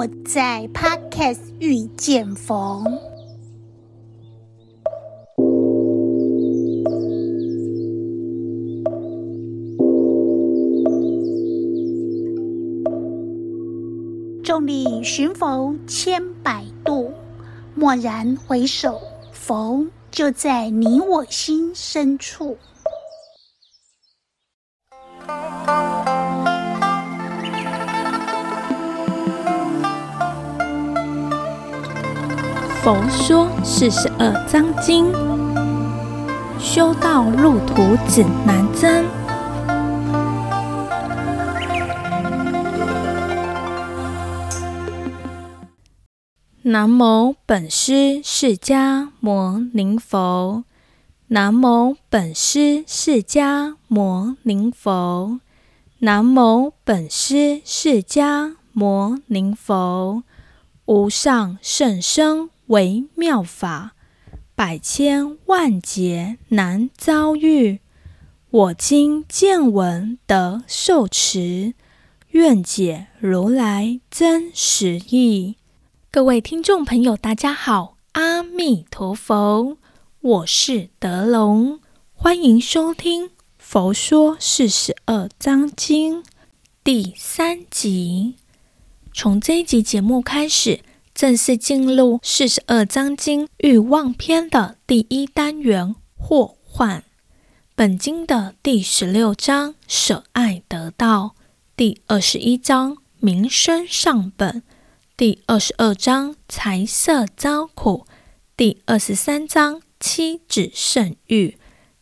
我在 Podcast 遇见逢。众里寻佛千百度，蓦然回首，佛就在你我心深处。佛说四十二章经，修道路途指南针。南无本师释迦牟尼佛。南无本师释迦牟尼佛。南无本师释迦牟尼佛。无上甚深。为妙法，百千万劫难遭遇。我今见闻得受持，愿解如来真实义。各位听众朋友，大家好，阿弥陀佛，我是德龙，欢迎收听《佛说四十二章经》第三集。从这一集节目开始。正式进入四十二章经欲望篇的第一单元祸患。本经的第十六章舍爱得道，第二十一章名声上本，第二十二章财色遭苦，第二十三章妻子甚欲，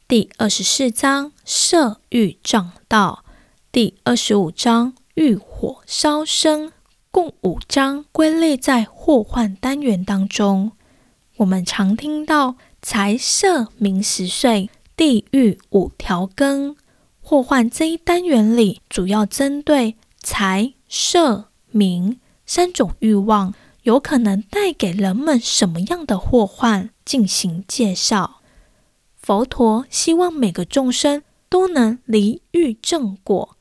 第二十四章色欲障道，第二十五章欲火烧身。共五章归类在祸患单元当中。我们常听到财色名食睡、地狱五条根。祸患这一单元里，主要针对财色名三种欲望，有可能带给人们什么样的祸患进行介绍。佛陀希望每个众生都能离欲正果。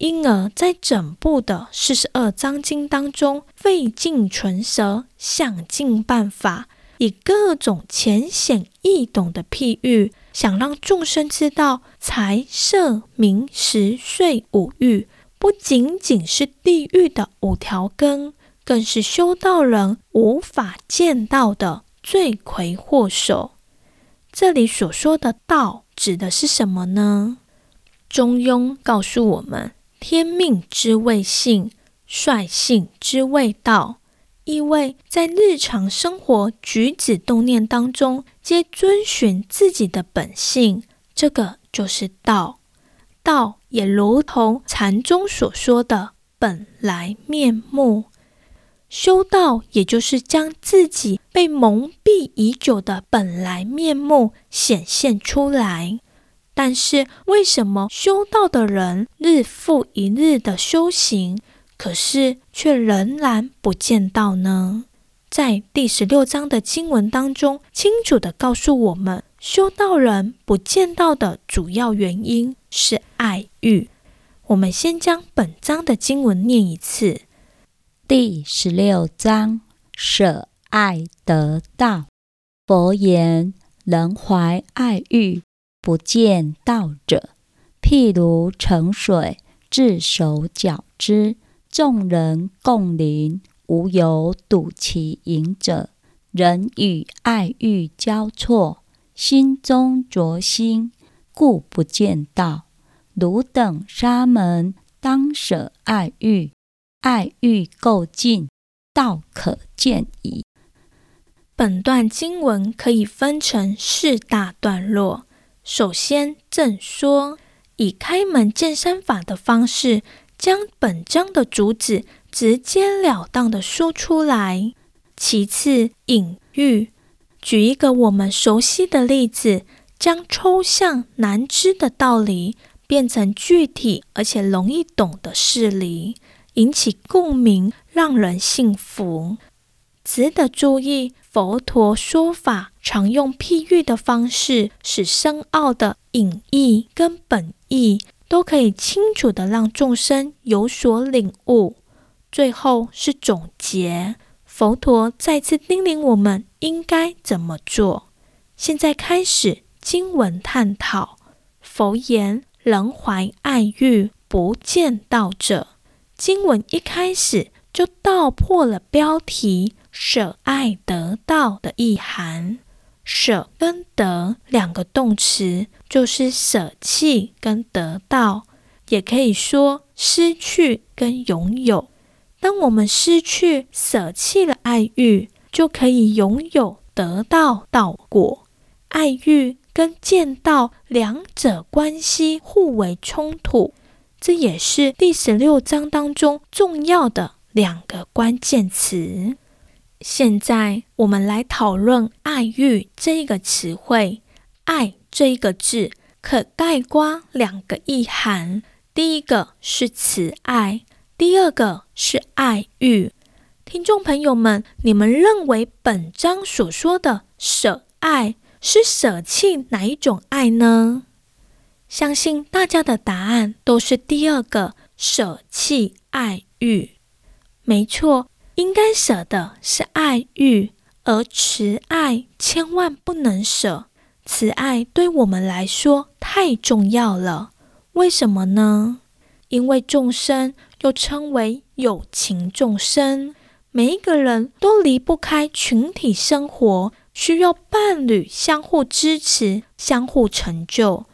因而，在整部的四十二章经当中，费尽唇舌，想尽办法，以各种浅显易懂的譬喻，想让众生知道，财色名食睡五欲，不仅仅是地狱的五条根，更是修道人无法见到的罪魁祸首。这里所说的道，指的是什么呢？中庸告诉我们。天命之谓性，率性之谓道，意味在日常生活举止动念当中，皆遵循自己的本性，这个就是道。道也如同禅宗所说的本来面目，修道也就是将自己被蒙蔽已久的本来面目显现出来。但是，为什么修道的人日复一日的修行，可是却仍然不见道呢？在第十六章的经文当中，清楚地告诉我们，修道人不见道的主要原因是爱欲。我们先将本章的经文念一次：第十六章，舍爱得道。佛言：人怀爱欲。不见道者，譬如盛水，自手搅之，众人共临，无有睹其影者。人与爱欲交错，心中着心，故不见道。汝等沙门，当舍爱欲，爱欲垢净，道可见矣。本段经文可以分成四大段落。首先，正说以开门见山法的方式，将本章的主旨直截了当地说出来。其次，隐喻，举一个我们熟悉的例子，将抽象难知的道理变成具体而且容易懂的事例，引起共鸣，让人信服。值得注意。佛陀说法常用譬喻的方式，使深奥的隐义跟本义都可以清楚地让众生有所领悟。最后是总结。佛陀再次叮咛我们应该怎么做。现在开始经文探讨。佛言：“人怀爱欲，不见道者。”经文一开始就道破了标题“舍爱得道”的意涵。舍跟得两个动词，就是舍弃跟得到，也可以说失去跟拥有。当我们失去、舍弃了爱欲，就可以拥有得到道果。爱欲跟见道两者关系互为冲突，这也是第十六章当中重要的两个关键词。现在我们来讨论“爱欲”这个词汇。“爱”这一个字可概括两个意涵，第一个是慈爱。第二个是爱欲，听众朋友们，你们认为本章所说的舍爱是舍弃哪一种爱呢？相信大家的答案都是第二个，舍弃爱欲。没错，应该舍的是爱欲，而慈爱千万不能舍。慈爱对我们来说太重要了，为什么呢？因为众生。又称为有情众生，每一个人都离不开群体生活，需要伴侣相互支持、相互成就，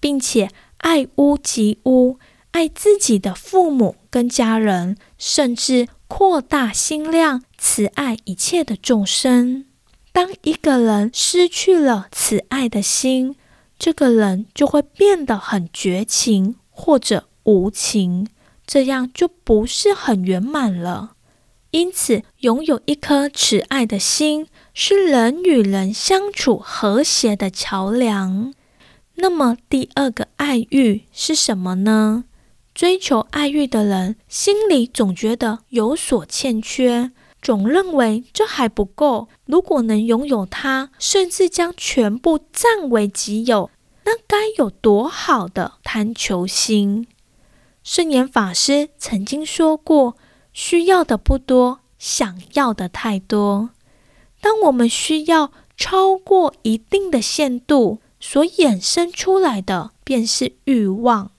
并且爱屋及乌，爱自己的父母跟家人，甚至扩大心量，慈爱一切的众生。当一个人失去了慈爱的心，这个人就会变得很绝情或者无情。这样就不是很圆满了。因此，拥有一颗慈爱的心，是人与人相处和谐的桥梁。那么，第二个爱欲是什么呢？追求爱欲的人，心里总觉得有所欠缺，总认为这还不够。如果能拥有它，甚至将全部占为己有，那该有多好的贪求心！圣严法师曾经说过：“需要的不多，想要的太多。当我们需要超过一定的限度，所衍生出来的便是欲望。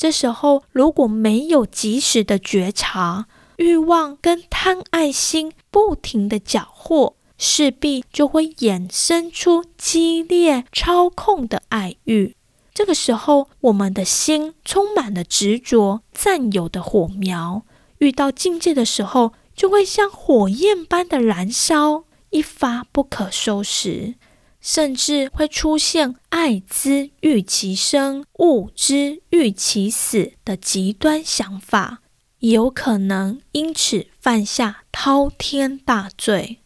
这时候，如果没有及时的觉察，欲望跟贪爱心不停的搅和，势必就会衍生出激烈操控的爱欲。”这个时候，我们的心充满了执着、占有的火苗，遇到境界的时候，就会像火焰般的燃烧，一发不可收拾，甚至会出现爱之欲其生，恶之欲其死的极端想法，有可能因此犯下滔天大罪。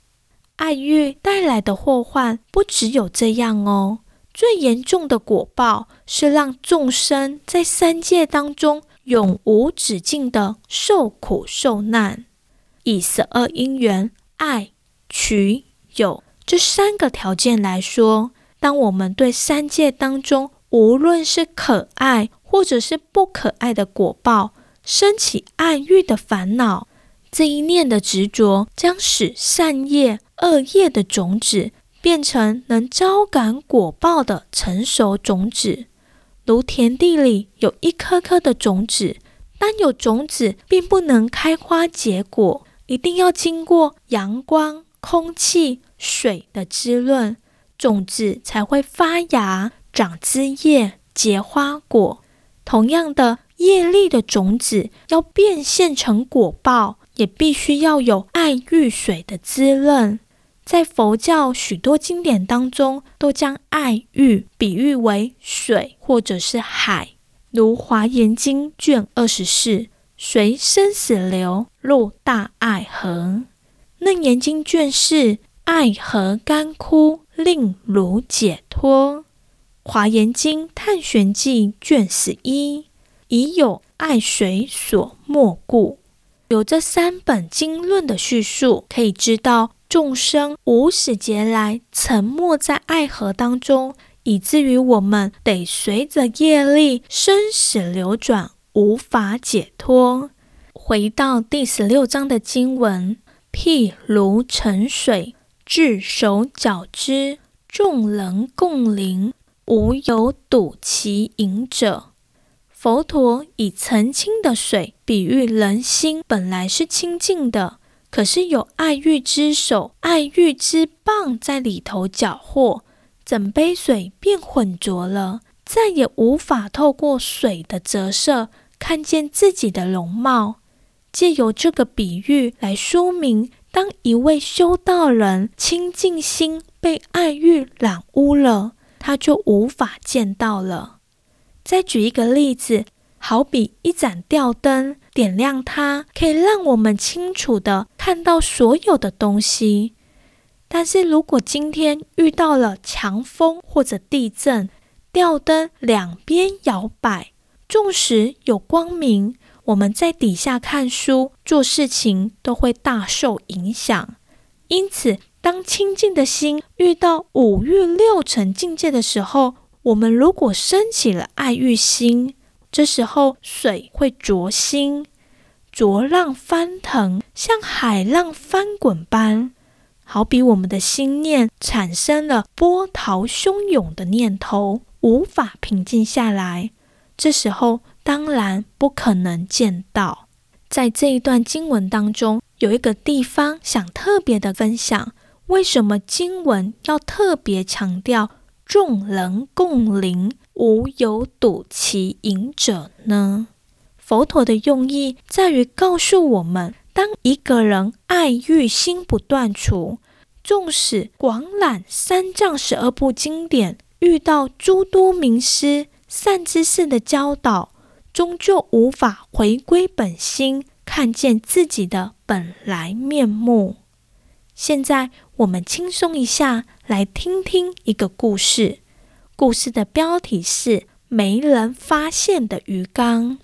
爱欲带来的祸患不只有这样哦。最严重的果报是让众生在三界当中永无止境的受苦受难。以十二因缘爱、取、有这三个条件来说，当我们对三界当中无论是可爱或者是不可爱的果报升起爱欲的烦恼，这一念的执着将使善业、恶业的种子。变成能招感果报的成熟种子，如田地里有一颗颗的种子，单有种子并不能开花结果，一定要经过阳光、空气、水的滋润，种子才会发芽、长枝叶、结花果。同样的，业力的种子要变现成果报，也必须要有爱欲水的滋润。在佛教许多经典当中，都将爱欲比喻为水或者是海，如《华严经》卷二十四：“随生死流，入大爱河。”《楞严经》卷四：“爱河干枯，令汝解脱。”《华严经·探玄记》卷十一：“已有爱水所没故。”有这三本经论的叙述，可以知道。众生无始劫来沉没在爱河当中，以至于我们得随着业力生死流转，无法解脱。回到第十六章的经文，譬如盛水，置手搅之，众人共临，无有睹其影者。佛陀以澄清的水比喻人心本来是清净的，可是有爱欲之手、爱欲之棒在里头搅和，整杯水变浑浊了，再也无法透过水的折射看见自己的容貌。借由这个比喻来说明，当一位修道人清净心被爱欲染污了，他就无法见到了。再举一个例子，好比一盏吊灯，点亮它，可以让我们清楚地看到所有的东西。但是如果今天遇到了强风或者地震，吊灯两边摇摆，纵使有光明，我们在底下看书、做事情都会大受影响。因此，当清净的心遇到五欲六尘境界的时候，我们如果生起了爱欲心，这时候水会浊心，浊浪翻腾，像海浪翻滚般，好比我们的心念产生了波涛汹涌的念头，无法平静下来。这时候当然不可能见到。在这一段经文当中，有一个地方想特别的分享，为什么经文要特别强调？众人共临，无有睹其影者呢？佛陀的用意在于告诉我们：当一个人爱欲心不断除，纵使广览三藏十二部经典，遇到诸多名师善知识的教导，终究无法回归本心，看见自己的本来面目。现在我们轻松一下。来听听一个故事。故事的标题是“没人发现的鱼缸”。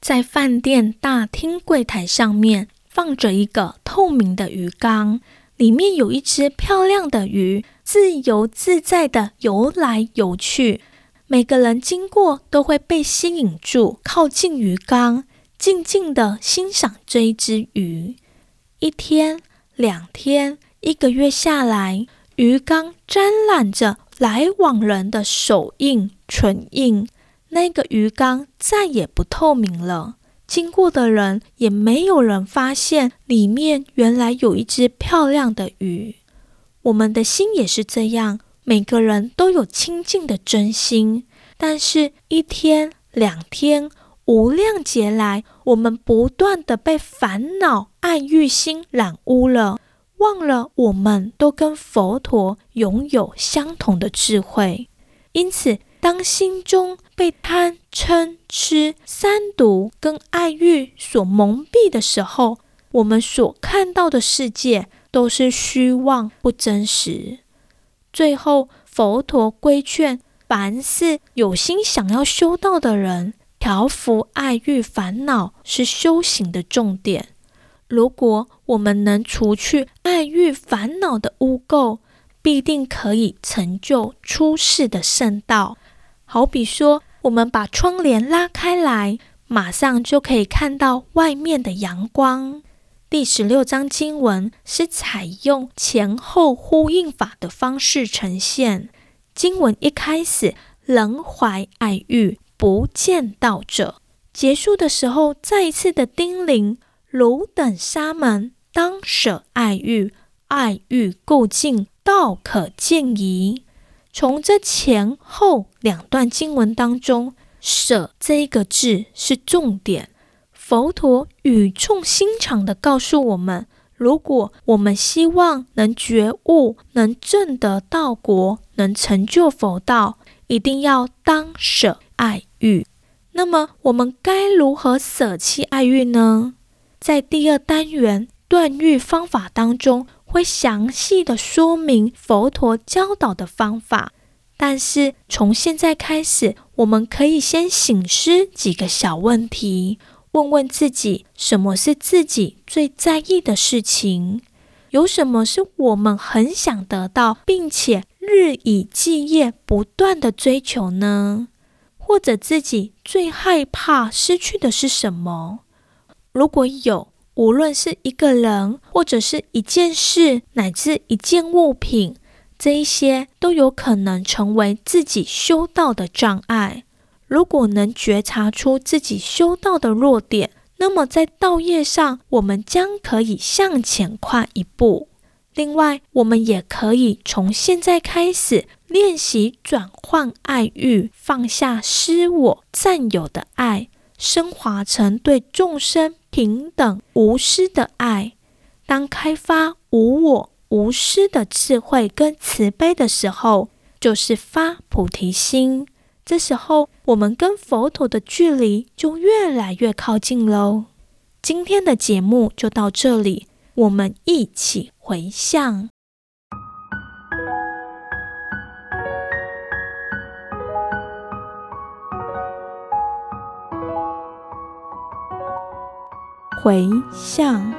在饭店大厅柜台上面放着一个透明的鱼缸，里面有一只漂亮的鱼，自由自在地游来游去。每个人经过都会被吸引住，靠近鱼缸，静静地欣赏这一只鱼。一天、两天、一个月下来。鱼缸沾染着来往人的手印、唇印，那个鱼缸再也不透明了。经过的人也没有人发现里面原来有一只漂亮的鱼。我们的心也是这样，每个人都有清净的真心，但是一天、两天、无量劫来，我们不断地被烦恼、爱欲心染污了。忘了，我们都跟佛陀拥有相同的智慧，因此，当心中被贪嗔痴三毒跟爱欲所蒙蔽的时候，我们所看到的世界都是虚妄不真实。最后，佛陀规劝，凡是有心想要修道的人，调伏爱欲烦恼是修行的重点。如果我们能除去爱欲烦恼的污垢，必定可以成就出世的圣道。好比说，我们把窗帘拉开来，马上就可以看到外面的阳光。第十六章经文是采用前后呼应法的方式呈现。经文一开始，人怀爱欲，不见道者；结束的时候，再一次的叮咛。汝等沙门，当舍爱欲，爱欲垢净，道可见矣。从这前后两段经文当中，“舍”这一个字是重点。佛陀语重心长地告诉我们：如果我们希望能觉悟、能证得道果、能成就佛道，一定要当舍爱欲。那么，我们该如何舍弃爱欲呢？在第二单元断欲方法当中，会详细的说明佛陀教导的方法。但是从现在开始，我们可以先醒思几个小问题，问问自己：什么是自己最在意的事情？有什么是我们很想得到，并且日以继夜不断的追求呢？或者自己最害怕失去的是什么？如果有，无论是一个人，或者是一件事，乃至一件物品，这一些都有可能成为自己修道的障碍。如果能觉察出自己修道的弱点，那么在道业上，我们将可以向前跨一步。另外，我们也可以从现在开始练习转换爱欲，放下私我、占有的爱，升华成对众生平等无私的爱。当开发无我无私的智慧跟慈悲的时候，就是发菩提心。这时候，我们跟佛陀的距离就越来越靠近喽。今天的节目就到这里，我们一起回向。回向，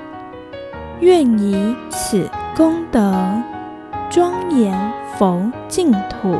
愿以此功德庄严佛净土，